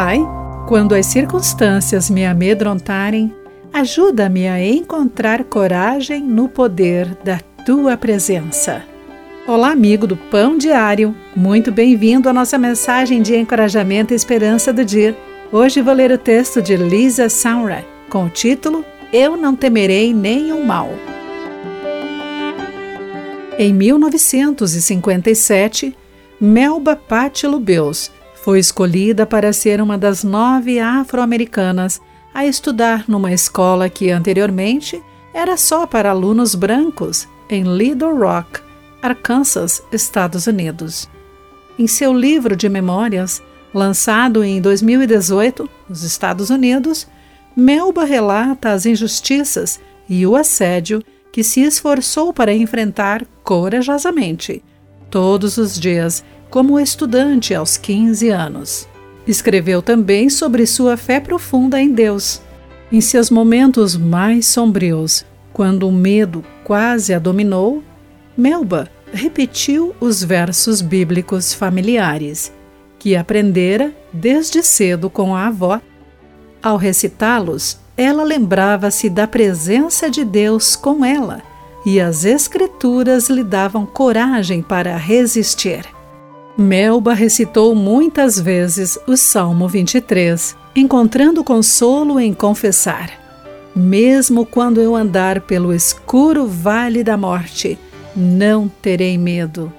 Pai, quando as circunstâncias me amedrontarem, ajuda-me a encontrar coragem no poder da tua presença. Olá, amigo do Pão Diário. Muito bem-vindo à nossa mensagem de encorajamento e esperança do dia. Hoje vou ler o texto de Lisa Saura com o título Eu não temerei nenhum mal. Em 1957, Melba Pátilo Beus foi escolhida para ser uma das nove afro-americanas a estudar numa escola que anteriormente era só para alunos brancos em Little Rock, Arkansas, Estados Unidos. Em seu livro de memórias, lançado em 2018 nos Estados Unidos, Melba relata as injustiças e o assédio que se esforçou para enfrentar corajosamente, todos os dias, como estudante aos 15 anos. Escreveu também sobre sua fé profunda em Deus. Em seus momentos mais sombrios, quando o medo quase a dominou, Melba repetiu os versos bíblicos familiares, que aprendera desde cedo com a avó. Ao recitá-los, ela lembrava-se da presença de Deus com ela, e as Escrituras lhe davam coragem para resistir. Melba recitou muitas vezes o Salmo 23, encontrando consolo em confessar: Mesmo quando eu andar pelo escuro vale da morte, não terei medo.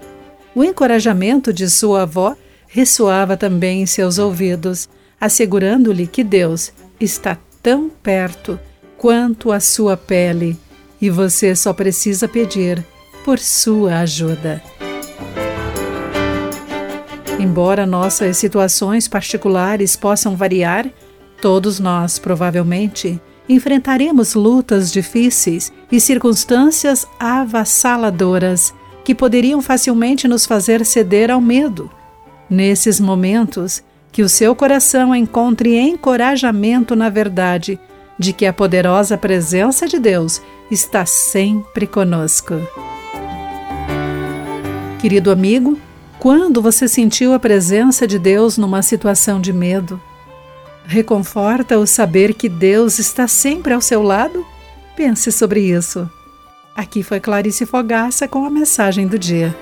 O encorajamento de sua avó ressoava também em seus ouvidos, assegurando-lhe que Deus está tão perto quanto a sua pele e você só precisa pedir por sua ajuda. Embora nossas situações particulares possam variar, todos nós, provavelmente, enfrentaremos lutas difíceis e circunstâncias avassaladoras que poderiam facilmente nos fazer ceder ao medo. Nesses momentos, que o seu coração encontre encorajamento na verdade de que a poderosa presença de Deus está sempre conosco. Querido amigo, quando você sentiu a presença de Deus numa situação de medo? Reconforta o saber que Deus está sempre ao seu lado? Pense sobre isso. Aqui foi Clarice Fogaça com a mensagem do dia.